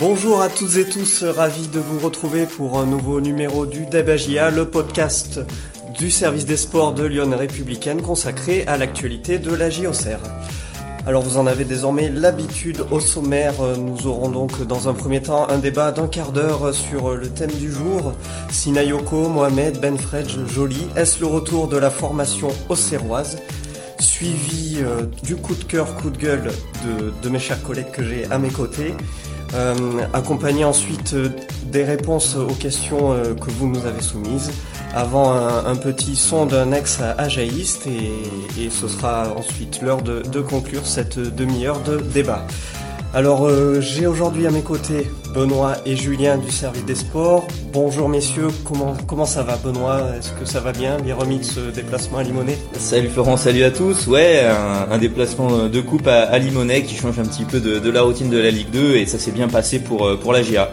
Bonjour à toutes et tous, ravi de vous retrouver pour un nouveau numéro du Debagia, le podcast du service des sports de Lyon Républicaine consacré à l'actualité de la JOCR. Alors vous en avez désormais l'habitude au sommaire, nous aurons donc dans un premier temps un débat d'un quart d'heure sur le thème du jour, Sinayoko, Mohamed, Benfredj, Jolie, est-ce le retour de la formation auxerroise? Suivi euh, du coup de cœur, coup de gueule de, de mes chers collègues que j'ai à mes côtés. Euh, accompagné ensuite euh, des réponses aux questions euh, que vous nous avez soumises, avant un, petit son d'un ex-ajaïste et, et, ce sera ensuite l'heure de, conclure cette demi-heure de débat. Alors euh, j'ai aujourd'hui à mes côtés Benoît et Julien du service des sports. Bonjour messieurs, comment, comment ça va Benoît? Est-ce que ça va bien Les remis de ce déplacement à Limonest Salut Florent, salut à tous. Ouais, un, un déplacement de coupe à, à, qui change un petit peu de, de, la routine de la Ligue 2 et ça s'est bien passé pour, euh, pour la GA.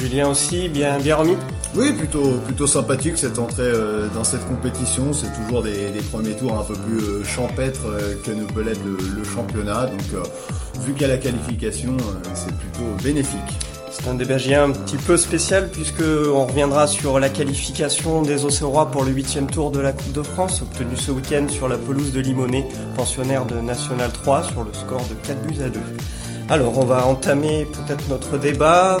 Julien aussi, bien, bien remis? Oui, plutôt plutôt sympathique cette entrée euh, dans cette compétition. C'est toujours des, premiers tours un peu plus euh, champêtres euh, que ne peut l'être le, championnat. Donc, vu qu'il y a la qualification, c'est plutôt bénéfique. C'est un débat un petit peu spécial puisque on reviendra sur la qualification des Auxerrois pour le huitième tour de la Coupe de France, obtenu ce week-end sur la pelouse de Limonest, pensionnaire de National 3, sur le score de 4 buts à 2. Alors, on va entamer peut-être notre débat.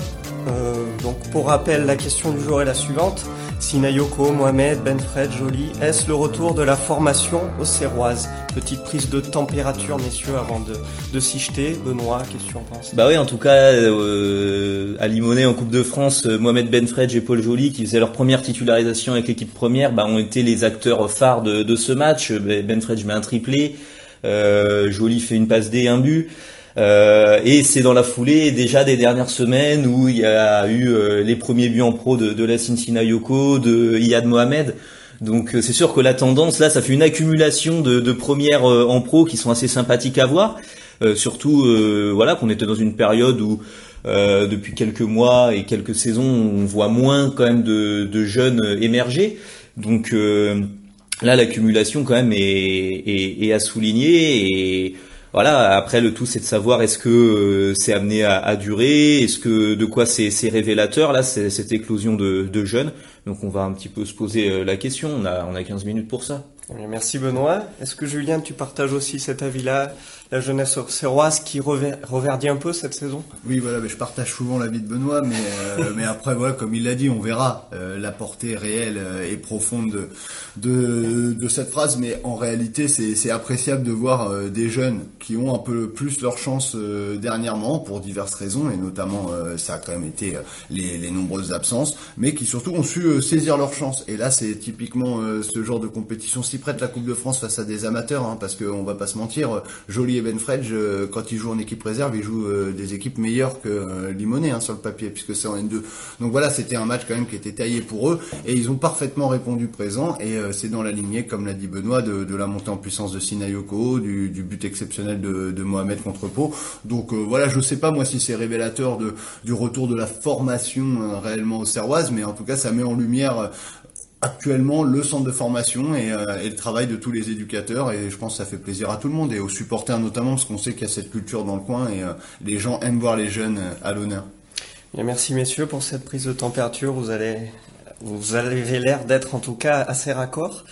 Euh, donc, pour rappel, la question du jour est la suivante. Sinayoko, Mohamed, Benfred, Jolie, est-ce le retour de la formation aux Serroises Petite prise de température, messieurs, avant de, de s'y jeter. Benoît, qu'est-ce que tu en penses? Bah oui, en tout cas, euh, à Limonest, en Coupe de France, Mohamed Benfred et Paul Joly, qui faisaient leur première titularisation avec l'équipe première, bah, ont été les acteurs phares de, de ce match. Benfred met un triplé, euh, Joly fait une passe D, un but. Euh, et c'est dans la foulée déjà des dernières semaines où il y a eu euh, les premiers buts en pro de, de la Yoko, de Iyad Mohamed. Donc euh, c'est sûr que la tendance là, ça fait une accumulation de, de premières euh, en pro qui sont assez sympathiques à voir. Euh, surtout voilà qu'on était dans une période où depuis quelques mois et quelques saisons, on voit moins quand même de, de jeunes émerger. Donc là, l'accumulation quand même est, est, est à souligner et voilà. Après, le tout, c'est de savoir est-ce que euh, c'est amené à, durer, est-ce que de quoi c'est révélateur là, cette éclosion de, jeunes. Donc, on va un petit peu se poser euh, la question. On a on a 15 minutes pour ça. Merci Benoît. Est-ce que Julien, tu partages aussi cet avis-là, la jeunesse serroise qui reverdit un peu cette saison? Oui, voilà, mais je partage souvent l'avis de Benoît, mais euh, mais après voilà, comme il l'a dit, on verra euh, la portée réelle euh, et profonde de, cette phrase, mais en réalité, c'est appréciable de voir des jeunes qui ont un peu plus leur chance dernièrement pour diverses raisons, et notamment ça a quand même été les, nombreuses absences, mais qui surtout ont su saisir leur chance. Et là, c'est typiquement ce genre de compétition si prête la Coupe de France face à des amateurs, hein, parce qu'on va pas se mentir, Joly et Benfredge, euh, quand ils jouent en équipe réserve, ils jouent euh, des équipes meilleures que euh, Limonet hein, sur le papier, puisque c'est en N2. Donc voilà, c'était un match quand même qui était taillé pour eux, et ils ont parfaitement répondu présent, et c'est dans la lignée, comme l'a dit Benoît, de, la montée en puissance de Sinayoko, du, du but exceptionnel de, Mohamed contre Pau. Donc voilà, je sais pas moi si c'est révélateur du retour de la formation réellement au Serroise, mais en tout cas ça met en lumière actuellement le centre de formation et, euh, et, le travail de tous les éducateurs et je pense que ça fait plaisir à tout le monde et aux supporters notamment parce qu'on sait qu'il y a cette culture dans le coin et euh, les gens aiment voir les jeunes euh, à l'honneur. Merci messieurs pour cette prise de température. Vous allez, vous avez l'air d'être en tout cas assez raccord.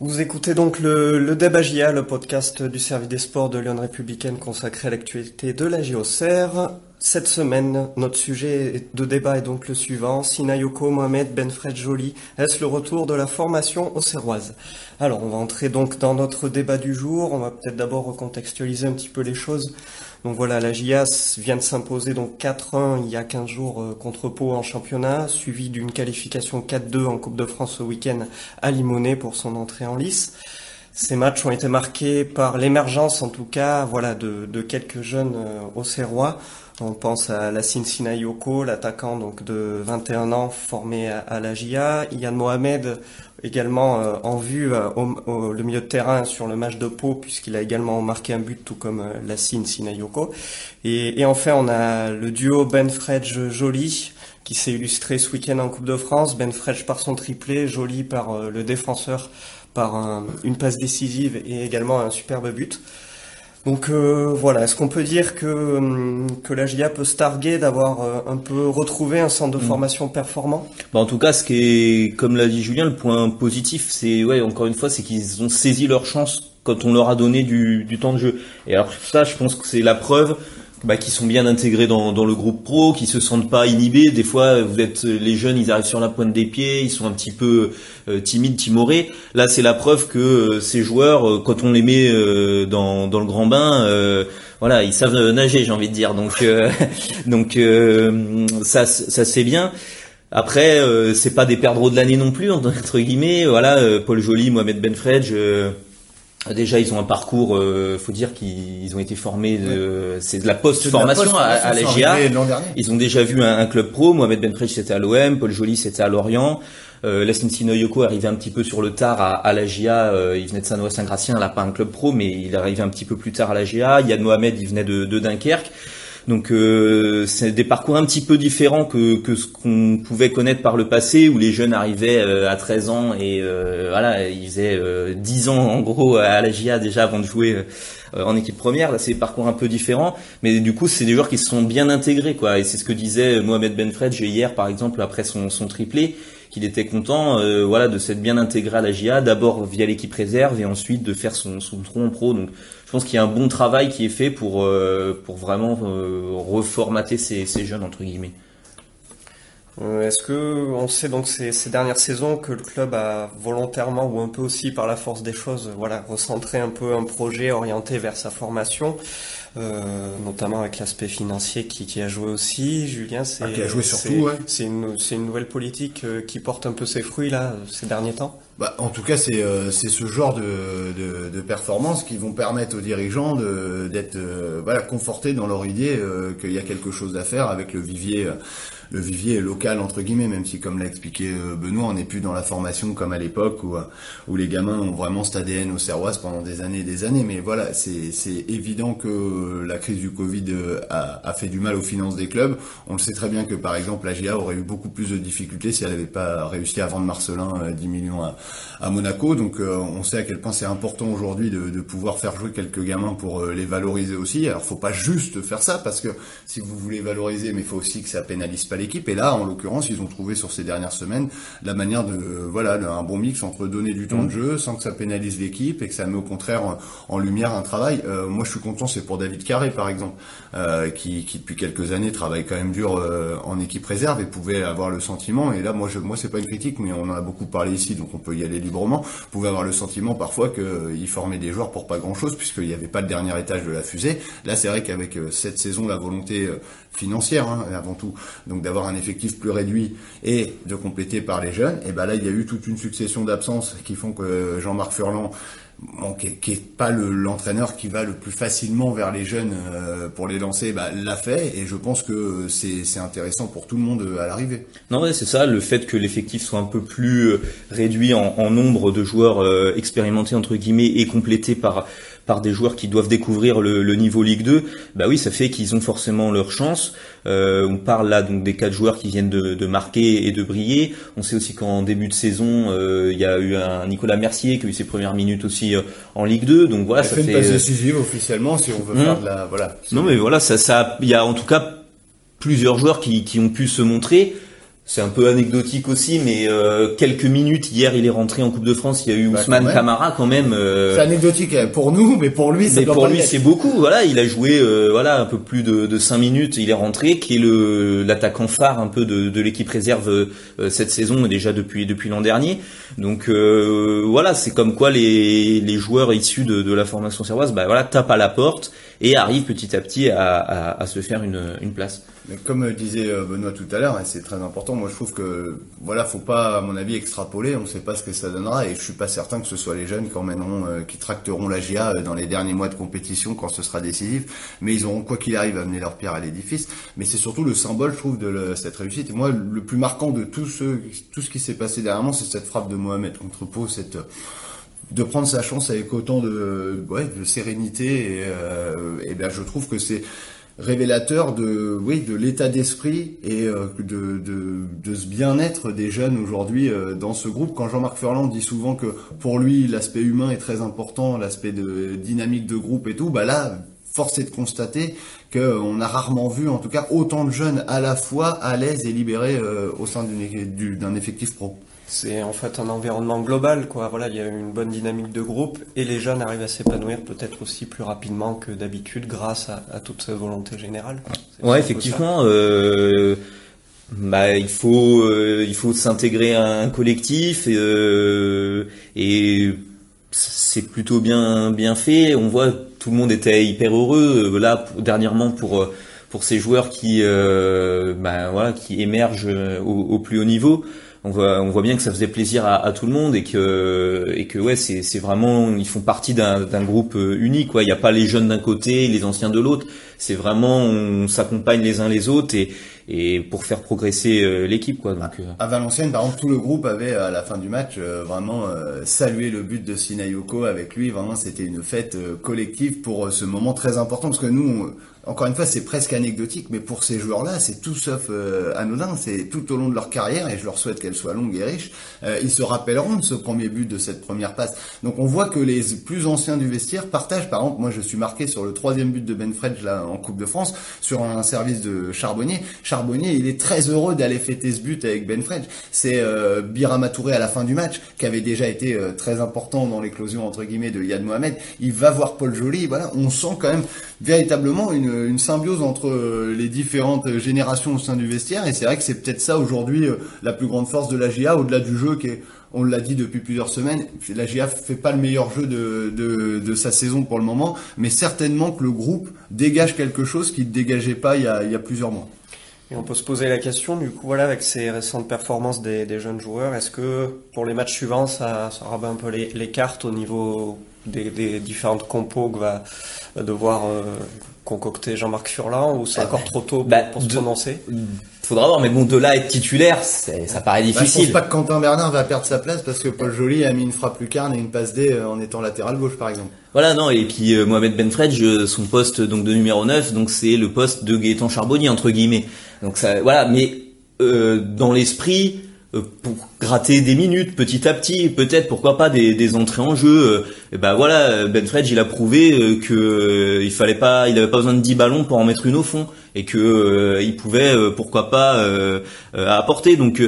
Vous écoutez donc le, le Débagia, le podcast du service des sports de Lyon Républicaine consacré à l'actualité de la JOCR. Cette semaine, notre sujet de débat est donc le suivant. Sinayoko Mohamed Benfred Joly, est-ce le retour de la formation au Serroise? Alors, on va entrer donc dans notre débat du jour. On va peut-être d'abord recontextualiser un petit peu les choses. Donc voilà, la JAS vient de s'imposer donc 4-1 il y a 15 jours euh, contre Pau en championnat, suivi d'une qualification 4-2 en Coupe de France au week-end à Limonest pour son entrée en lice. Ces matchs ont été marqués par l'émergence, en tout cas, voilà, de, quelques jeunes euh, au Serrois. On pense à Lassine Sinayoko, l'attaquant donc de 21 ans formé à, la GIA. Yann Mohamed également euh, en vue euh, au, le milieu de terrain sur le match de Pau puisqu'il a également marqué un but tout comme euh, Lassine Sinayoko. Et, et, enfin on a le duo Ben Fredge Joly qui s'est illustré ce week-end en Coupe de France. Ben Fredge par son triplé, Joly par euh, le défenseur par un, une passe décisive et également un superbe but. Donc euh, voilà, est-ce qu'on peut dire que, hum, que la GIA peut se targuer d'avoir euh, un peu retrouvé un centre de mm. formation performant? Bah En tout cas, ce qui est, comme l'a dit Julien, le point positif, c'est, ouais, encore une fois, c'est qu'ils ont saisi leur chance quand on leur a donné du, du temps de jeu. Et alors ça, je pense que c'est la preuve bah, qui sont bien intégrés dans, dans, le groupe pro, qui se sentent pas inhibés. Des fois, vous êtes les jeunes, ils arrivent sur la pointe des pieds, ils sont un petit peu euh, timides, timorés. Là, c'est la preuve que euh, ces joueurs, euh, quand on les met euh, dans, dans le grand bain, voilà, ils savent nager, j'ai envie de dire. Donc, donc ça, ça se bien. Après, c'est pas des perdreaux de l'année non plus entre guillemets. Voilà, Paul Joly, Mohamed Benfredj. Déjà, ils ont un parcours. Euh, faut dire qu'ils ont été formés. De, C'est de la post-formation à, à, la GIA. Ils ont déjà vu un, club pro. Mohamed Benfredj c'était à l'OM, Paul Joly c'était à Lorient. Euh, Sinoyoko arrivait un petit peu sur le tard à, à la GIA. Euh, il venait de Saint-Noël-Saint-Gratien. Là, pas un club pro, mais il arrivait un petit peu plus tard à la GIA. Yann Mohamed, il venait de, de Dunkerque. Donc euh, c'est des parcours un petit peu différents que, que ce qu'on pouvait connaître par le passé où les jeunes arrivaient euh, à 13 ans et euh, voilà, ils faisaient 10 ans en gros à la GIA déjà avant de jouer en équipe première. Là, c'est des parcours un peu différents, mais du coup, c'est des joueurs qui se sont bien intégrés quoi. Et c'est ce que disait Mohamed Benfred hier par exemple après son, son triplé qu'il était content voilà de s'être bien intégré à la GIA d'abord via l'équipe réserve et ensuite de faire son, son tronc pro donc pense qu'il y a un bon travail qui est fait pour, euh, pour vraiment euh, reformater ces, ces jeunes, entre guillemets. Euh, est-ce que on sait donc ces, ces, dernières saisons que le club a volontairement ou un peu aussi par la force des choses, voilà, recentré un peu un projet orienté vers sa formation, euh, notamment avec l'aspect financier qui, qui, a joué aussi. Julien, c'est ah, qui a joué surtout, ouais. c'est une, une nouvelle politique qui porte un peu ses fruits là ces derniers temps. Bah, en tout cas, c'est euh, ce genre de, de, de performances qui vont permettre aux dirigeants d'être euh, voilà, confortés dans leur idée euh, qu'il y a quelque chose à faire avec le vivier le vivier est local entre guillemets, même si comme l'a expliqué euh, Benoît, on n'est plus dans la formation comme à l'époque où, euh, où les gamins ont vraiment cet ADN au Serroise pendant des années et des années. Mais voilà, c'est évident que la crise du Covid euh, a, a, fait du mal aux finances des clubs. On le sait très bien que par exemple la GIA aurait eu beaucoup plus de difficultés si elle n'avait pas réussi à vendre Marcelin 10 millions à, à Monaco. Donc on sait à quel point c'est important aujourd'hui de, de, pouvoir faire jouer quelques gamins pour les valoriser aussi. Alors faut pas juste faire ça parce que si vous voulez valoriser, mais il faut aussi que ça pénalise pas l'équipe. Et là, en l'occurrence, ils ont trouvé sur ces dernières semaines la manière de, voilà, un bon mix entre donner du temps de mmh. jeu sans que ça pénalise l'équipe et que ça met au contraire en, lumière un travail. Euh, moi, je suis content, c'est pour David Carré, par exemple, euh, qui, qui, depuis quelques années travaille quand même dur euh, en équipe réserve et pouvait avoir le sentiment. Et là, moi, je, moi, c'est pas une critique, mais on en a beaucoup parlé ici, donc on peut y aller librement. Pouvait avoir le sentiment parfois qu'il formait des joueurs pour pas grand chose puisqu'il n'y avait pas le dernier étage de la fusée. Là, c'est vrai qu'avec cette saison, la volonté financière hein, avant tout, donc d'avoir un effectif plus réduit et de compléter par les jeunes, et ben là il y a eu toute une succession d'absences qui font que Jean-Marc Furlan qui, n'est pas l'entraîneur qui va le plus facilement vers les jeunes euh, pour les lancer, bah, l'a fait et je pense que c'est intéressant pour tout le monde à l'arrivée. Non, ouais, c'est ça, le fait que l'effectif soit un peu plus euh, réduit en, nombre de joueurs euh, expérimentés entre guillemets et complété par par des joueurs qui doivent découvrir le, le niveau Ligue 2, bah oui, ça fait qu'ils ont forcément leur chance. Euh, on parle là donc des quatre joueurs qui viennent de, de, marquer et de briller. On sait aussi qu'en début de saison, euh, il y a eu un Nicolas Mercier qui a eu ses premières minutes aussi euh, en Ligue 2. Donc voilà, ça fait une passe décisive officiellement si on veut faire de la voilà. Non mais voilà, ça ça il y a en tout cas plusieurs joueurs qui, qui ont pu se montrer. C'est un peu anecdotique aussi, mais euh, quelques minutes hier, il est rentré en Coupe de France. Il y a eu bah, Ousmane Camara quand même. Euh, c'est anecdotique hein, pour nous, mais pour lui, c'est. pour lui, c'est beaucoup. Voilà, il a joué euh, voilà un peu plus de, de 5 minutes. Il est rentré, qui est le l'attaquant phare un peu de, de l'équipe réserve cette saison et déjà depuis depuis l'an dernier. Donc voilà, c'est comme quoi les les joueurs issus de, de la formation servoise, bah voilà, tapent à la porte et arrivent petit à petit à, à, à se faire une une place. Mais comme disait Benoît tout à l'heure, et c'est très important, moi je trouve que voilà, faut pas, à mon avis, extrapoler. On ne sait pas ce que ça donnera, et je suis pas certain que ce soit les jeunes qui emmèneront, euh, qui tracteront la GIA euh, dans les derniers mois de compétition quand ce sera décisif. Mais ils auront quoi qu'il arrive amené leur pierre à l'édifice. Mais c'est surtout le symbole, je trouve, de cette réussite. Et moi, le plus marquant de tout ce, tout ce qui s'est passé dernièrement, c'est cette frappe de Mohamed contre Pau, cette de prendre sa chance avec autant de, sérénité et, euh, et bien je trouve que c'est révélateur de oui de l'état d'esprit et euh, de, de, de ce bien-être des jeunes aujourd'hui euh, dans ce groupe. Quand Jean-Marc Furlan dit souvent que pour lui l'aspect humain est très important, l'aspect de dynamique de groupe et tout, bah là force est de constater qu'on a rarement vu en tout cas autant de jeunes à la fois à l'aise et libérés au sein d'un effectif pro. C'est en fait un environnement global, quoi. Voilà, il y a une bonne dynamique de groupe et les jeunes arrivent à s'épanouir peut-être aussi plus rapidement que d'habitude grâce à, toute cette volonté générale. Ouais, effectivement. Euh, bah, il faut euh, il faut s'intégrer à un collectif et, euh, et c'est plutôt bien bien fait. On voit tout le monde était hyper heureux là dernièrement pour pour ces joueurs qui bah, voilà qui émergent au, au plus haut niveau on voit, on voit bien que ça faisait plaisir à, tout le monde et que, et que ouais, c'est, vraiment, ils font partie d'un, groupe euh, unique. Quoi. Il n'y a pas les jeunes d'un côté, les anciens de l'autre. C'est vraiment, on s'accompagne les uns les autres et, et pour faire progresser euh, l'équipe. Quoi. Donc, euh. À Valenciennes, par exemple, tout le groupe avait à la fin du match vraiment salué le but de Sinayoko avec lui. Vraiment, c'était une fête collective pour ce moment très important parce que nous, encore une fois, c'est presque anecdotique, mais pour ces joueurs-là, c'est tout sauf euh, anodin. C'est tout au long de leur carrière, et je leur souhaite qu'elle soit longue et riche, euh, ils se rappelleront de ce premier but, de cette première passe. Donc on voit que les plus anciens du vestiaire partagent. Par exemple, moi je suis marqué sur le troisième but de Ben Fredge là en Coupe de France, sur un service de Charbonnier. Charbonnier, il est très heureux d'aller fêter ce but avec Ben Fredge. C'est euh, Birama à la fin du match, qui avait déjà été euh, très important dans l'éclosion entre guillemets de Yad Mohamed. Il va voir Paul Joly. Voilà, on sent quand même véritablement une une, symbiose entre euh, les différentes générations au sein du vestiaire. Et c'est vrai que c'est peut-être ça aujourd'hui euh, la plus grande force de la GIA, au-delà du jeu qui est on l'a dit depuis plusieurs semaines, la GIA fait pas le meilleur jeu de, de, sa saison pour le moment, mais certainement que le groupe dégage quelque chose qu'il ne dégageait pas il y, a, il y a plusieurs mois. Et on peut se poser la question, du coup, voilà, avec ces récentes performances des, jeunes joueurs, est-ce que pour les matchs suivants, ça, ça rabat un peu les cartes au niveau des, des différentes compos que va devoir euh, concocter Jean-Marc Furlan ou c'est encore trop tôt pour, bah, se prononcer? Faudra voir, mais bon, de là à être titulaire, ça paraît difficile. Bah, je pense pas que Quentin Bernard va perdre sa place parce que Paul Joly a mis une frappe lucarne et une passe D euh, en étant latéral gauche, par exemple. Voilà, non, et puis euh, Mohamed Benfredj, euh, son poste donc de numéro 9, donc c'est le poste de Gaëtan Charbonnier entre guillemets. Donc ça, voilà, mais euh, dans l'esprit, euh, pour gratter des minutes petit à petit, peut-être pourquoi pas des, des entrées en jeu. et ben voilà, Ben Fredge il a prouvé euh, que il fallait pas, il avait pas besoin de 10 ballons pour en mettre une au fond et que il pouvait pourquoi pas apporter. Donc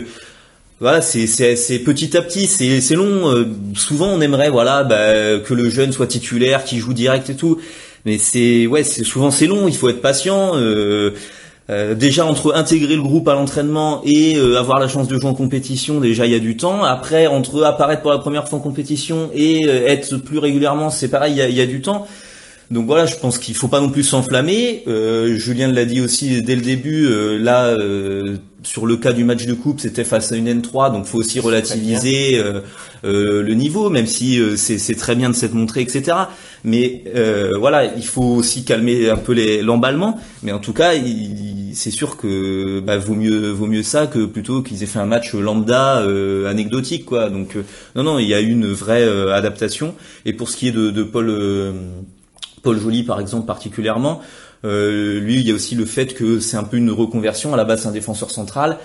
voilà, c'est c'est petit à petit, c'est c'est long. souvent on aimerait voilà bah, que le jeune soit titulaire, qui joue direct et tout, mais c'est ouais, c'est souvent c'est long. Il faut être patient. Euh, euh, déjà entre intégrer le groupe à l'entraînement et euh, avoir la chance de jouer en compétition, déjà il y a du temps. Après entre apparaître pour la première fois en compétition et euh, être plus régulièrement, c'est pareil, il y a, y a, du temps. Donc voilà, je pense qu'il faut pas non plus s'enflammer. Julien l'a dit aussi dès le début. là, sur le cas du match de coupe, c'était face à une N3, donc faut aussi relativiser le niveau, même si c'est très bien de s'être montré, etc. Mais voilà, il faut aussi calmer un peu l'emballement. Mais en tout cas, c'est sûr que bah, vaut mieux vaut mieux ça que plutôt qu'ils aient fait un match lambda euh, anecdotique quoi. Donc euh, non non, il y a une vraie euh, adaptation. Et pour ce qui est de, de Paul Paul Joly par exemple particulièrement, lui il y a aussi le fait que c'est un peu une reconversion. À la base c'est un défenseur central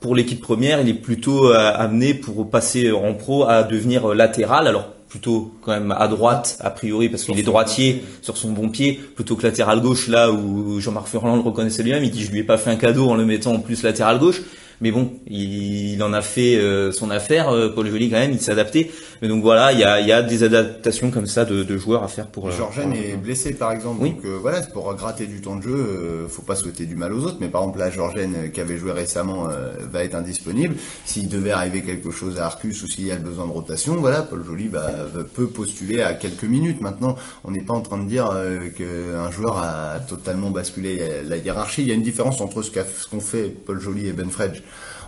pour l'équipe première, il est plutôt amené pour passer en pro à devenir latéral. Alors plutôt quand même à droite a priori parce qu'il est droitier sur son bon pied plutôt que latéral gauche là où Jean-Marc Furlan le reconnaissait lui-même. Il dit je lui ai pas fait un cadeau en le mettant en plus latéral gauche mais bon, il, en a fait euh, son affaire, euh, Paul Joly quand même, il s'est adapté. Mais donc voilà, il y a, y a des adaptations comme ça de, de joueurs à faire pour. Euh, Georgène est blessé par exemple, donc voilà, pour gratter du temps de jeu, faut pas souhaiter du mal aux autres. Mais par exemple là, Georgène qui avait joué récemment va être indisponible. S'il devait arriver quelque chose à Arcus ou s'il y a besoin de rotation, voilà, Paul Joly bah, peut postuler à quelques minutes. Maintenant, on n'est pas en train de dire qu'un joueur a totalement basculé la hiérarchie. Il y a une différence entre ce qu'ont fait Paul Joly et Ben Fredge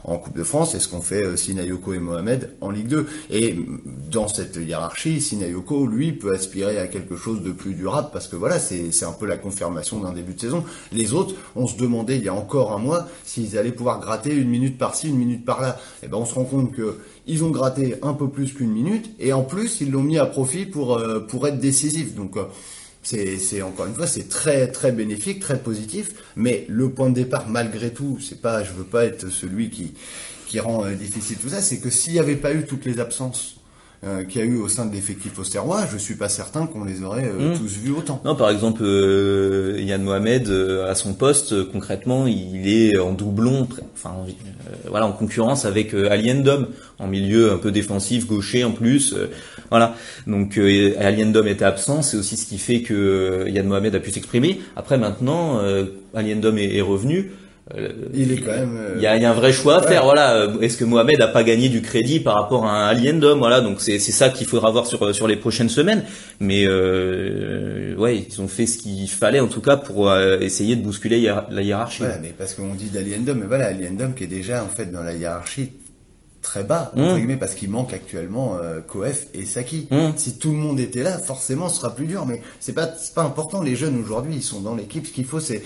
en Coupe de France et ce qu'ont fait euh, Sinayoko et Mohamed en Ligue 2. Et dans cette hiérarchie, Sinayoko, lui, peut aspirer à quelque chose de plus durable parce que voilà, c'est un peu la confirmation d'un début de saison. Les autres, on se demandait il y a encore un mois s'ils allaient pouvoir gratter une minute par-ci, une minute par-là. Et eh ben on se rend compte que ils ont gratté un peu plus qu'une minute et en plus ils l'ont mis à profit pour euh, pour être décisifs. Donc euh, C'est, encore une fois, c'est très très bénéfique, très positif. Mais le point de départ, malgré tout, c'est pas, je veux pas être celui qui qui rend euh, difficile tout ça, c'est que s'il n'y avait pas eu toutes les absences euh, qu'il y a eu au sein de l'effectif auxerrois, je suis pas certain qu'on les aurait euh, Mm. tous vus autant. Non, par exemple, euh, Yann Mohamed euh, à son poste, euh, concrètement, il est en doublon, enfin, euh, voilà, en concurrence avec euh, Ali Ndom, en milieu un peu défensif, gaucher en plus, euh, voilà. Donc euh, Ali Ndom était absent, c'est aussi ce qui fait que Yann Mohamed a pu s'exprimer. Après, maintenant, euh, Ali Ndom est, est revenu. Euh, Il est quand même. euh, il y a, il y a un vrai choix à Ouais. faire. Voilà, est-ce que Mohamed a pas gagné du crédit par rapport à un Aliendom Voilà, donc c'est c'est ça qu'il faudra voir sur sur les prochaines semaines. Mais euh, ouais, ils ont fait ce qu'il fallait en tout cas pour euh, essayer de bousculer hiér- la hiérarchie. Voilà, mais parce qu'on dit d'Aliendom, mais voilà, Aliendom qui est déjà en fait dans la hiérarchie très bas, entre Mm. guillemets, parce qu'il manque actuellement euh, Koef et Saki. Mm. Si tout le monde était là, forcément, ce sera plus dur. Mais c'est pas, c'est pas important. Les jeunes aujourd'hui, ils sont dans l'équipe. Ce qu'il faut, c'est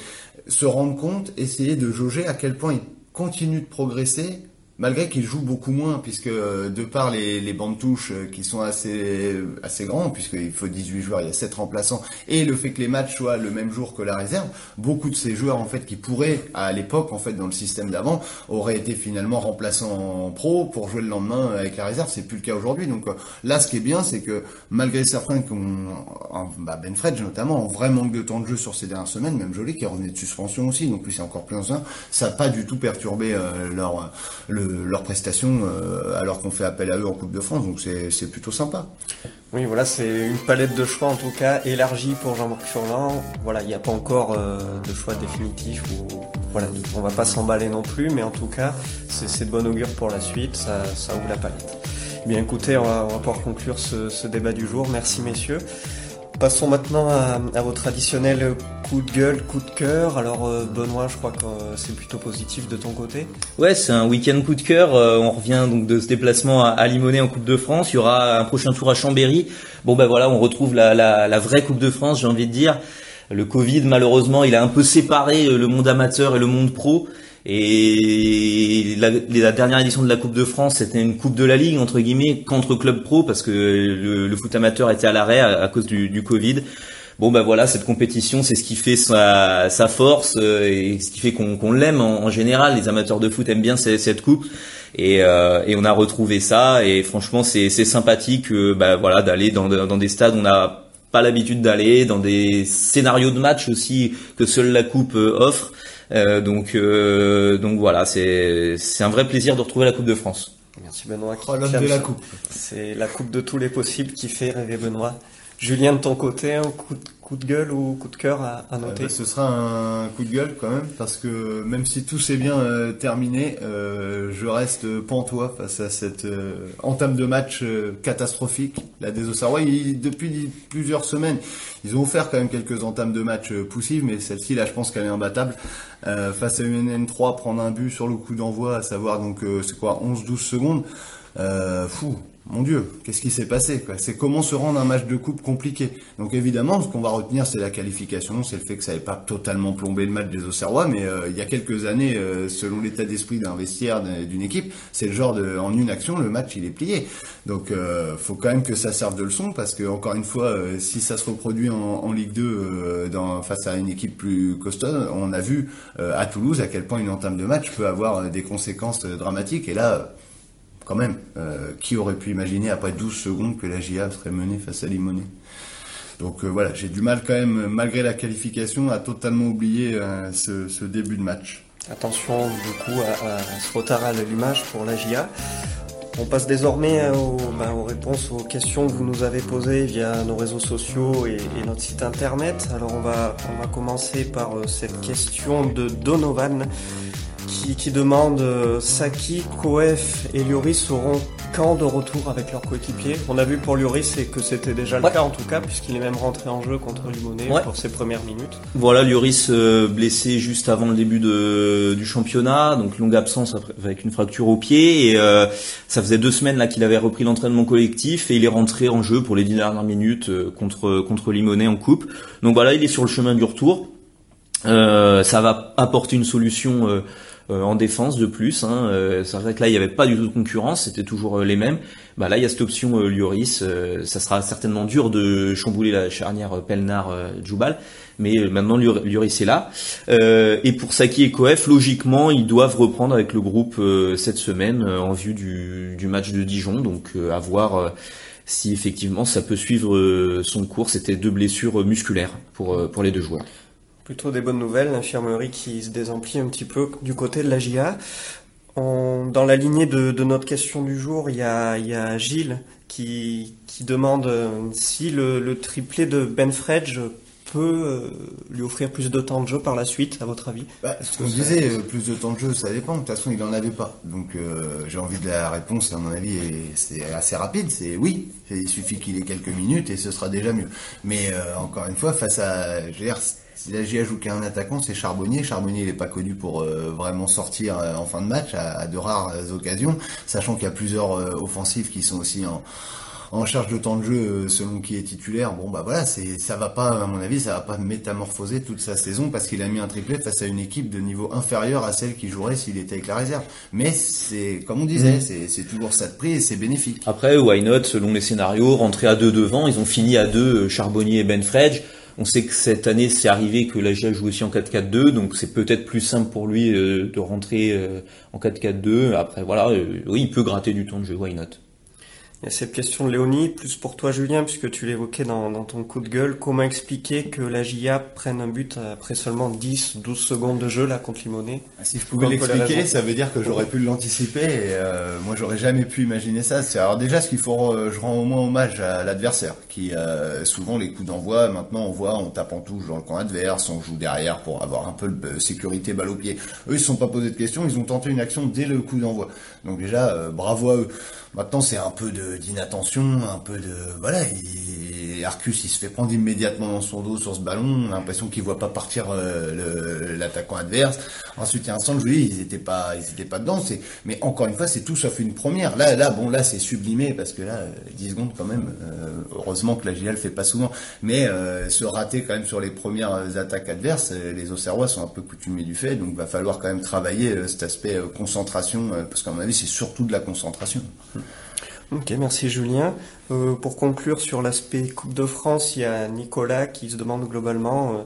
se rendre compte, essayer de jauger à quel point ils continuent de progresser. Malgré qu'ils jouent beaucoup moins, puisque euh, de par les, les bandes touches euh, qui sont assez assez grands, puisqu'il faut 18 joueurs, il y a 7 remplaçants, et le fait que les matchs soient le même jour que la réserve, beaucoup de ces joueurs en fait qui pourraient à l'époque en fait dans le système d'avant auraient été finalement remplaçants en pro pour jouer le lendemain avec la réserve. C'est plus le cas aujourd'hui. Donc euh, là, ce qui est bien, c'est que malgré certains qui en- bah, Ben Fredge notamment ont vrai manque de temps de jeu sur ces dernières semaines, même Jolie qui est revenu de suspension aussi, donc lui c'est encore plus un. Ça n'a pas du tout perturbé euh, leur le, leur prestation euh, alors qu'on fait appel à eux en Coupe de France. Donc c'est plutôt sympa. Oui, voilà, c'est une palette de choix en tout cas élargie pour Jean-Marc Furlan. Voilà, il n'y a pas encore euh, de choix définitif ou voilà, on va pas s'emballer non plus, mais en tout cas, c'est de bon augure pour la suite, ça, ça ouvre la palette. Bien écoutez, on va, on va pouvoir conclure ce, ce débat du jour. Merci messieurs. Passons maintenant à, vos traditionnels coup de gueule, coup de cœur. Alors euh, Benoît, je crois que euh, c'est plutôt positif de ton côté. Ouais, c'est un week-end coup de cœur. Euh, on revient donc de ce déplacement à, à en Coupe de France. Il y aura un prochain tour à Chambéry. Bon ben voilà, on retrouve la, la, vraie Coupe de France, j'ai envie de dire. Le Covid, malheureusement, il a un peu séparé le monde amateur et le monde pro. Et la, dernière édition de la Coupe de France, c'était une Coupe de la Ligue entre guillemets contre club pro parce que le, foot amateur était à l'arrêt à, cause du, Covid. Bon ben voilà, cette compétition, c'est ce qui fait sa, force euh, et ce qui fait qu'on l'aime en, général. Les amateurs de foot aiment bien cette, coupe et, euh, et on a retrouvé ça et franchement c'est sympathique euh, bah, voilà d'aller dans, dans des stades où on n'a pas l'habitude d'aller, dans des scénarios de match aussi que seule la coupe offre. Euh, donc euh, donc voilà, c'est c'est un vrai plaisir de retrouver la Coupe de France. Merci Benoît. Oh, l'homme qui de la coupe. C'est la coupe de tous les possibles qui fait rêver Benoît. Julien, de ton côté, un coup de, gueule ou coup de cœur à, noter bah, ce sera un coup de gueule quand même parce que même si tout s'est bien euh, terminé, euh, je reste pantois face à cette euh, entame de match catastrophique. La ils- depuis plusieurs semaines, ils ont offert quand même quelques entames de match poussives, mais celle-ci là, je pense qu'elle est imbattable. Face à UNN 3, prendre un but sur le coup d'envoi, à savoir donc c'est quoi 11-12 secondes. Fou, mon Dieu, qu'est-ce qui s'est passé C'est comment se rendre un match de coupe compliqué? Donc évidemment, ce qu'on va retenir, c'est la qualification, c'est le fait que ça n'avait pas totalement plombé le match des Auxerrois, mais euh, il y a quelques années, euh, selon l'état d'esprit d'un vestiaire d'un- d'une équipe, c'est le genre de, en une action, le match il est plié. Donc euh, faut quand même que ça serve de leçon, parce que encore une fois, euh, si ça se reproduit en, en Ligue 2 euh, dans, face à une équipe plus costaud, on a vu euh, à Toulouse à quel point une entame de match peut avoir des conséquences dramatiques, et là quand même, euh, qui aurait pu imaginer après 12 secondes que la GIA serait menée face à Limonet Donc euh, voilà, j'ai du mal quand même, malgré la qualification, à totalement oublier euh, ce, début de match. Attention du coup à, ce retard à l'allumage pour la GIA. On passe désormais euh, aux, réponses aux questions que vous nous avez posées via nos réseaux sociaux et, et notre site internet. Alors on va, on va commencer par cette question de Donovan qui, qui demande euh, Saki, Koef et Lloris seront quand de retour avec leurs coéquipiers On a vu pour Lloris et que c'était déjà le Ouais. cas en tout cas puisqu'il est même rentré en jeu contre Limonest Ouais. pour ses premières minutes. Voilà, Lloris euh, blessé juste avant le début de, du championnat, donc longue absence avec une fracture au pied. Et euh, ça faisait deux semaines là qu'il avait repris l'entraînement collectif et il est rentré en jeu pour les dix dernières minutes euh, contre contre Limonest en coupe. Donc voilà, il est sur le chemin du retour. Euh, ça va apporter une solution euh, en défense de plus. Hein. c'est vrai que là il n'y avait pas du tout de concurrence, c'était toujours les mêmes. Bah là il y a cette option Lloris, ça sera certainement dur de chambouler la charnière Pelnar-Djoubal, mais maintenant Lloris est là. et pour Saki et Koef, logiquement ils doivent reprendre avec le groupe cette semaine en vue du, match de Dijon, donc à voir si effectivement ça peut suivre euh, son cours. C'était deux blessures musculaires euh, pour les deux joueurs. Plutôt des bonnes nouvelles, l'infirmerie qui se désemplit un petit peu du côté de la GIA. dans la lignée de, notre question du jour, il y a, Gilles qui, demande euh, si le, le triplé de Ben Fredge peut euh, lui offrir plus de temps de jeu par la suite, à votre avis bah, Ce qu'on disait, euh, plus de temps de jeu, ça dépend. De toute façon, il n'en avait pas. Donc, euh, j'ai envie de la réponse, à mon avis, c'est assez rapide. C'est oui. Il suffit qu'il ait quelques minutes et ce sera déjà mieux. Mais encore une fois, face à, si la GIA joue qu'un attaquant, c'est Charbonnier. Charbonnier, il n'est pas connu pour vraiment sortir en fin de match à, à de rares occasions, sachant qu'il y a plusieurs offensives qui sont aussi en en charge de temps de jeu euh, selon qui est titulaire. Bon bah voilà, c'est ça va pas à mon avis, ça va pas métamorphoser toute sa saison parce qu'il a mis un triplé face à une équipe de niveau inférieur à celle qui jouerait s'il était avec la réserve. Mais c'est comme on disait, mm. c'est toujours ça de prix et c'est bénéfique. Après why not selon les scénarios, rentrer à deux devant, ils ont fini à deux euh, Charbonnier et Benfredge. On sait que cette année, c'est arrivé que la GIA joue aussi en 4-4-2, donc c'est peut-être plus simple pour lui euh, de rentrer en 4-4-2. Après, voilà, oui, il peut gratter du temps de jeu, why not? Il y a cette question de Léonie, plus pour toi Julien, puisque tu l'évoquais dans, dans, ton coup de gueule. Comment expliquer que la GIA prenne un but après seulement 10, 12 secondes de jeu là contre Limonet ah, Si je pouvais l'expliquer, ça veut dire que j'aurais pu l'anticiper. Et euh, moi, j'aurais jamais pu imaginer ça. Alors déjà, ce qu'il faut, euh, je rends au moins hommage à l'adversaire, qui euh, souvent les coups d'envoi. Maintenant, on voit, on tape en touche dans le camp adverse, on joue derrière pour avoir un peu de sécurité balle au pied. Eux, ils se sont pas posés de questions, ils ont tenté une action dès le coup d'envoi. Donc déjà, bravo à eux. Maintenant, c'est un peu d'inattention, un peu de voilà. Arcus, il se fait prendre immédiatement dans son dos sur ce ballon. L'impression qu'il voit pas partir euh, l'attaquant adverse. Ensuite, il y a un centre, je dis, ils étaient pas, ils étaient pas dedans. Mais encore une fois, c'est tout sauf une première. Là, là, bon, là, c'est sublimé parce que là, 10 secondes quand même. Euh, heureusement que la le fait pas souvent, mais euh, se rater quand même sur les premières attaques adverses, les Auxerrois sont un peu coutumiers du fait, donc va falloir quand même travailler cet aspect concentration, parce qu'à mon avis, c'est surtout de la concentration. Ok, merci Julien. Euh, pour conclure sur l'aspect Coupe de France, il y a Nicolas qui se demande globalement, euh,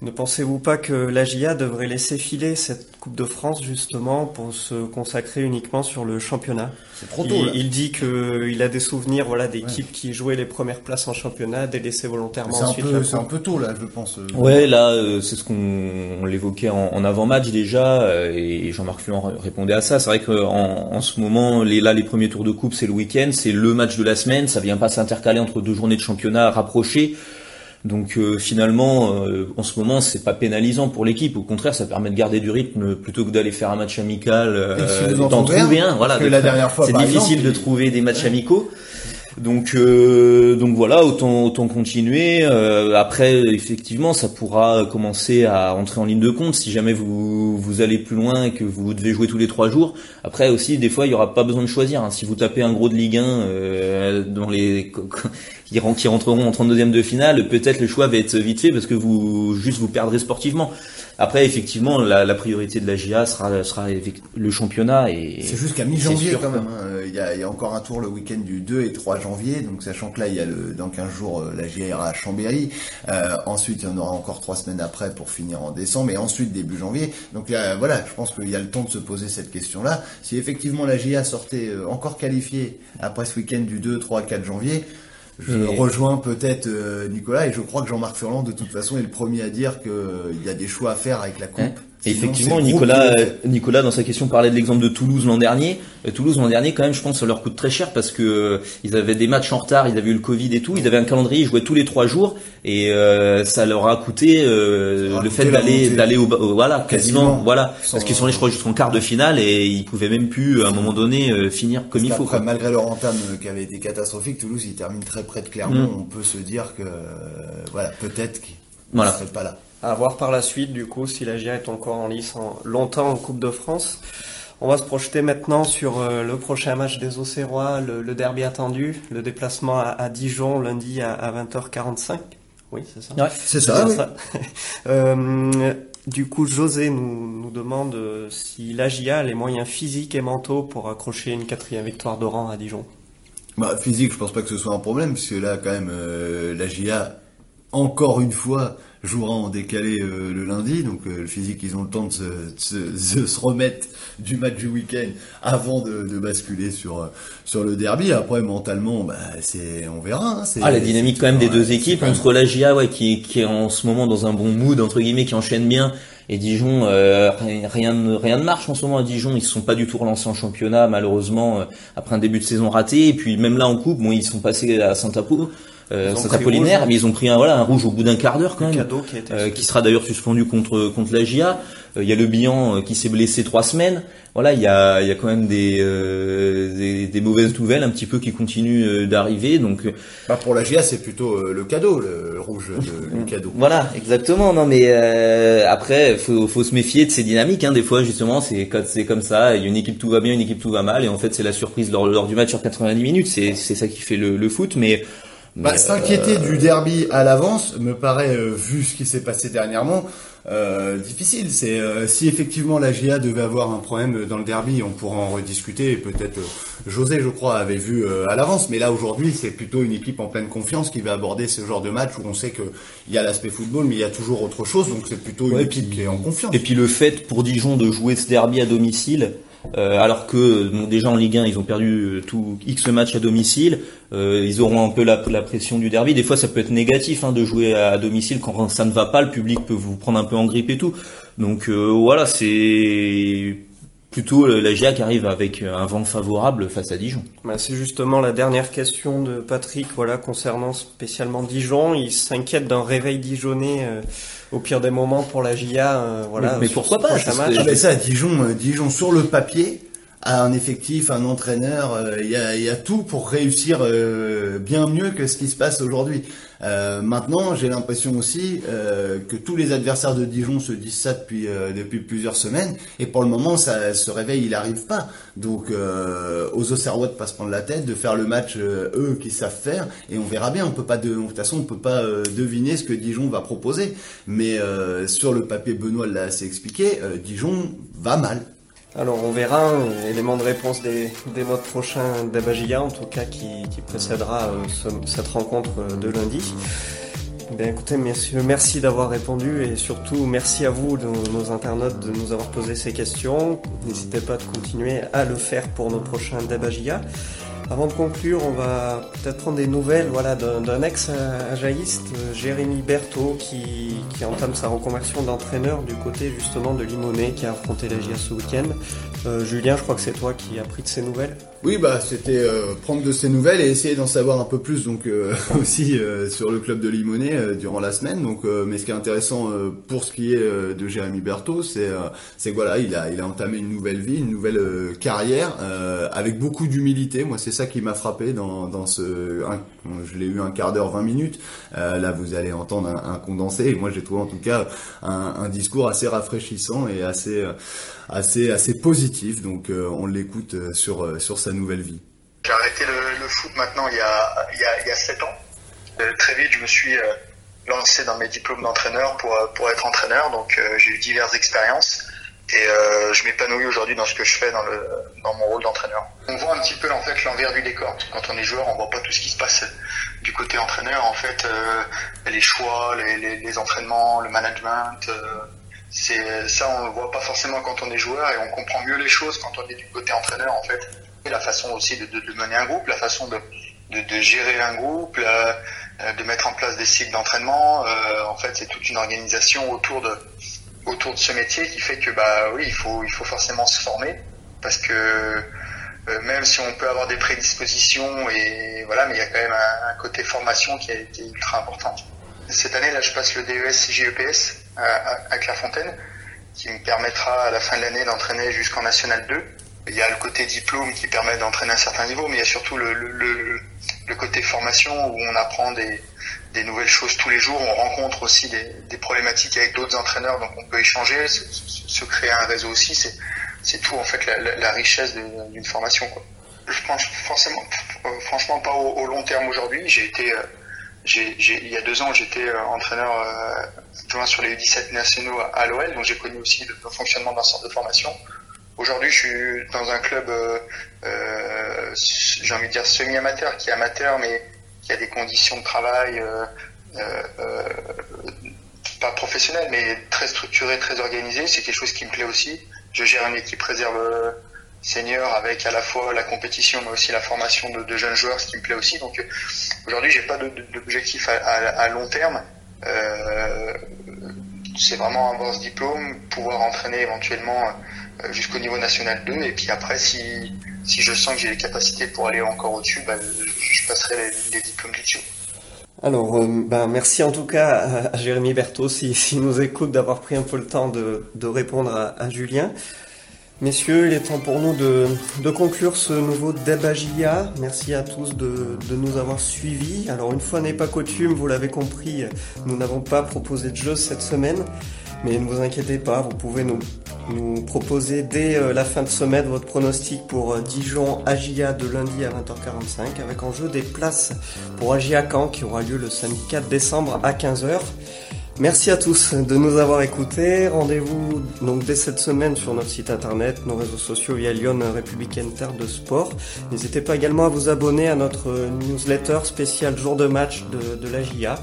ne pensez-vous pas que la GIA devrait laisser filer cette Coupe de France justement pour se consacrer uniquement sur le championnat? C'est trop tôt. Il, dit que il a des souvenirs, voilà, d'équipes qui jouaient les premières places en championnat, délaissées volontairement ensuite. C'est un peu tôt là, je pense. Euh. Ouais, là, c'est ce qu'on l'évoquait en, avant-match déjà, et Jean-Marc Fluent répondait à ça. C'est vrai qu'en en ce moment, les, là, les premiers tours de coupe, c'est le week-end, c'est le match de la semaine, ça vient pas s'intercaler entre deux journées de championnat rapprochées. Donc euh, finalement, euh, en ce moment, c'est pas pénalisant pour l'équipe. Au contraire, ça permet de garder du rythme plutôt que d'aller faire un match amical. Euh, d'en trouver un. Voilà. la dernière fois, c'est difficile de trouver des matchs amicaux. Donc euh, donc voilà, autant continuer. Euh, après, effectivement, ça pourra commencer à entrer en ligne de compte si jamais vous allez plus loin et que vous devez jouer tous les trois jours. Après aussi, des fois, il y aura pas besoin de choisir. Hein. Si vous tapez un gros de Ligue 1 euh, dans les qui, qui rentreront en 32e de finale, peut-être le choix va être vite fait parce que vous juste vous perdrez sportivement. Après, effectivement, la, la, priorité de la GIA sera, sera le championnat. et C'est jusqu'à mi-janvier quand même. Hein. Il, y a, il, y a, encore un tour le week-end du 2 et 3 janvier. Donc, sachant que là, il y a le, dans 15 jours, euh, la GIA ira à Chambéry. Euh, ensuite, il y en aura encore trois semaines après pour finir en décembre. Et ensuite, début janvier. Donc, voilà, je pense qu'il y a le temps de se poser cette question-là. Si effectivement la GIA sortait euh, encore qualifiée après ce week-end du 2, 3, 4 janvier, je rejoins peut-être euh, Nicolas et je crois que Jean-Marc Furlan de toute façon est le premier à dire qu'il y a des choix à faire avec la coupe. Hein effectivement, Nicolas, Nicolas, dans sa question, parlait de l'exemple de Toulouse l'an dernier. Euh, Toulouse l'an dernier, quand même, je pense, ça leur coûte très cher parce que euh, ils avaient des matchs en retard, ils avaient eu le Covid et tout, ils avaient un calendrier, ils jouaient tous les trois jours et euh, ça leur a coûté le fait d'aller d'aller au, voilà quasiment, voilà parce qu'ils sont allés je crois jusqu'en quart de finale et ils pouvaient même plus à un moment donné finir comme il faut. Quoi. Malgré leur entame qui avait été catastrophique, Toulouse ils terminent très près de Clermont. Mm. On peut se dire que voilà peut-être qu'ils voilà. ne seraient pas là. À voir par la suite, du coup, si la GIA est encore en lice longtemps en Coupe de France. On va se projeter maintenant sur euh, le prochain match des Auxerrois, le, le derby attendu, le déplacement à, Dijon lundi à, 20h45. Oui, c'est ça? c'est ça. euh, Du coup, José nous, nous demande euh, si l'AGIA a les moyens physiques et mentaux pour accrocher une quatrième victoire de rang à Dijon. Bah, physique, je pense pas que ce soit un problème, puisque là, quand même, euh, la GIA, encore une fois, jouera en décalé euh, le lundi. Donc, euh, le physique, ils ont le temps de se, de se, de se remettre du match du week-end avant de, de basculer sur euh, sur le derby. Après, mentalement, bah, c'est, on verra. Hein, Ah, la dynamique quand même des deux c'est équipes entre la GIA ouais, qui, qui est en ce moment dans un bon mood entre guillemets qui enchaîne bien et Dijon euh, rien ne rien ne marche en ce moment à Dijon ils se sont pas du tout relancés en championnat malheureusement euh, après un début de saison raté et puis même là en coupe bon ils sont passés à Saint-Apo euh, Ils ont Saint-Apollinaire pris rouge, mais ils ont pris un voilà un rouge au bout d'un quart d'heure quand Le même cadeau qui a été euh, qui sera d'ailleurs suspendu contre contre la GIA. Euh, Il y a le bilan euh, qui s'est blessé trois semaines. Voilà, il y a il y a quand même des euh, des, des mauvaises nouvelles un petit peu qui continuent euh, d'arriver. Donc euh, Bah, pour la GIA, c'est plutôt euh, le cadeau, le, le rouge, de- le cadeau. voilà, exactement. Non mais euh, après faut faut se méfier de ces dynamiques. Hein. Des fois justement c'est quand c'est comme ça. Il y a une équipe tout va bien, une équipe tout va mal et en fait c'est la surprise lors, lors du match sur 90 minutes. C'est c'est ça qui fait le, le foot. Mais Bah, S'inquiéter du derby à l'avance me paraît, euh, vu ce qui s'est passé dernièrement, euh, difficile. C'est euh, si effectivement la GIA devait avoir un problème dans le derby, on pourra en rediscuter. Et peut-être euh, José, je crois, avait vu euh, à l'avance. Mais là aujourd'hui, c'est plutôt une équipe en pleine confiance qui va aborder ce genre de match où on sait que il y a l'aspect football, mais il y a toujours autre chose. Donc c'est plutôt une équipe puis- qui est en confiance. Et puis le fait pour Dijon de jouer ce derby à domicile, euh, alors que bon, déjà en Ligue 1 ils ont perdu euh, tout X matchs à domicile, euh, ils auront un peu la, pression du derby. Des fois ça peut être négatif hein, de jouer à, domicile quand ça ne va pas, le public peut vous prendre un peu en grippe et tout. Donc voilà, c'est plutôt la GIA qui arrive avec un vent favorable face à Dijon. Bah, c'est justement la dernière question de Patrick, voilà, concernant spécialement Dijon. Il s'inquiète d'un réveil dijonnais euh, au pire des moments pour la GIA, euh, voilà. Mais- pourquoi pas, que- Ah ben ça, Dijon, euh, Dijon sur le papier a un effectif, un entraîneur, euh, il y, a, il y a tout pour réussir euh, bien mieux que ce qui se passe aujourd'hui. Euh, maintenant, j'ai l'impression aussi euh, que tous les adversaires de Dijon se disent ça depuis euh, depuis plusieurs semaines, et pour le moment, ça, ce réveil, il arrive pas. Donc, aux Auxerrois de pas se prendre la tête, de faire le match eux qui savent faire, et on verra bien. On peut pas de, toute façon, on peut pas deviner ce que Dijon va proposer, mais sur le papier, Benoît l'a assez expliqué, Dijon va mal. Alors on verra, élément de réponse des, des mois prochains d'Abagia, en tout cas qui, qui précédera euh, ce- cette rencontre euh, de lundi. Bien écoutez messieurs, merci d'avoir répondu et surtout merci à vous, nos, nos internautes, de nous avoir posé ces questions. N'hésitez pas de continuer à le faire pour nos prochains Debagia. Avant de conclure, on va peut-être prendre des nouvelles voilà, d'un ex-ajaïste, euh, Jérémy Berthaud, qui, entame sa reconversion d'entraîneur du côté justement de Limonest, qui a affronté la GIA ce week-end. Euh, Julien, je crois que c'est toi qui as pris de ces nouvelles. Oui, bah c'était euh, prendre de ces nouvelles et essayer d'en savoir un peu plus donc euh, aussi sur le club de Limonest euh, durant la semaine. Donc, mais ce qui est intéressant pour ce qui est de Jérémy Berthaud, c'est c'est voilà, il a entamé une nouvelle vie, une nouvelle carrière avec beaucoup d'humilité. Moi, c'est ça qui m'a frappé dans ce. Je l'ai eu un quart d'heure, 20 minutes. Euh, là, vous allez entendre un, condensé. Moi, j'ai trouvé en tout cas un, discours assez rafraîchissant et assez euh, assez assez positif. Donc, euh, on l'écoute sur sur sa nouvelle vie. J'ai arrêté le, foot maintenant il y a, il y a, il y a 7 ans. Très vite, je me suis lancé dans mes diplômes d'entraîneur pour, pour être entraîneur. Donc, j'ai eu diverses expériences et euh, je m'épanouis aujourd'hui dans ce que je fais dans, le, dans mon rôle d'entraîneur. On voit un petit peu en fait l'envers du décor. Quand on est joueur, on voit pas tout ce qui se passe du côté entraîneur. En fait, euh, les choix, les, les, les entraînements, le management. euh, c'est ça, on le voit pas forcément quand on est joueur et on comprend mieux les choses quand on est du côté entraîneur en fait. Et la façon aussi de, de, de mener un groupe, la façon de, de, de gérer un groupe, la- euh, de mettre en place des cycles d'entraînement. Euh, en fait, c'est toute une organisation autour de autour de ce métier qui fait que bah oui, il faut il faut forcément se former parce que euh, même si on peut avoir des prédispositions et voilà, mais il y a quand même un, côté formation qui a été ultra important. Cette année, là, je passe le DES CGEPS à, à, Clairefontaine, qui me permettra à la fin de l'année d'entraîner jusqu'en National 2. Il y a le côté diplôme qui permet d'entraîner un certain niveau, mais il y a surtout le, le, le, le côté formation où on apprend des, des nouvelles choses tous les jours. On rencontre aussi des, des problématiques avec d'autres entraîneurs, donc on peut échanger, se, créer un réseau aussi. C'est, tout en fait la, richesse d'une formation. Quoi. Je pense forcément, euh, franchement pas au, au long terme aujourd'hui. J'ai été, euh, il y a deux ans, j'étais entraîneur joint sur les U17 nationaux à l'OL, donc j'ai connu aussi le, fonctionnement d'un centre de formation. Aujourd'hui, je suis dans un club, j'ai envie de dire semi-amateur, qui est amateur, mais qui a des conditions de travail pas professionnelles, mais très structurées, très organisées. C'est quelque chose qui me plaît aussi. Je gère une équipe réserve senior avec à la fois la compétition mais aussi la formation de, jeunes joueurs, ce qui me plaît aussi. Donc euh, aujourd'hui, j'ai pas d'objectif à, long terme. Euh, c'est vraiment avoir ce diplôme, pouvoir entraîner éventuellement euh, jusqu'au niveau national 2 et puis après si si je sens que j'ai les capacités pour aller encore au-dessus, bah, je passerai les, diplômes du dessus. Alors, ben, merci en tout cas à, Jérémy Berthaud, s'il si, nous écoute, d'avoir pris un peu le temps de, de répondre à, à Julien. Messieurs, il est temps pour nous de, conclure ce nouveau débagia. Merci à tous de, nous avoir suivis. Alors une fois n'est pas coutume, vous l'avez compris, nous n'avons pas proposé de jeu cette semaine. Mais ne vous inquiétez pas, vous pouvez nous, nous proposer dès euh, la fin de semaine votre pronostic pour euh, Dijon Agia de lundi à 20h45 avec en jeu des places pour Agia Caen qui aura lieu le samedi 4 décembre à 15h. Merci à tous de nous avoir écoutés. Rendez-vous donc dès cette semaine sur notre site internet, nos réseaux sociaux via Lyon Républicaine Terre de Sport. N'hésitez pas également à vous abonner à notre newsletter spécial jour de match de, de la GIA,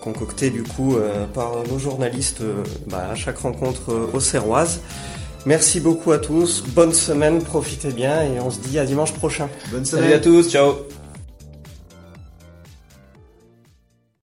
concocté du coup euh, par nos journalistes euh, bah, à chaque rencontre euh, au Serroise. Merci beaucoup à tous, bonne semaine, profitez bien et on se dit à dimanche prochain. Bonne semaine à tous, ciao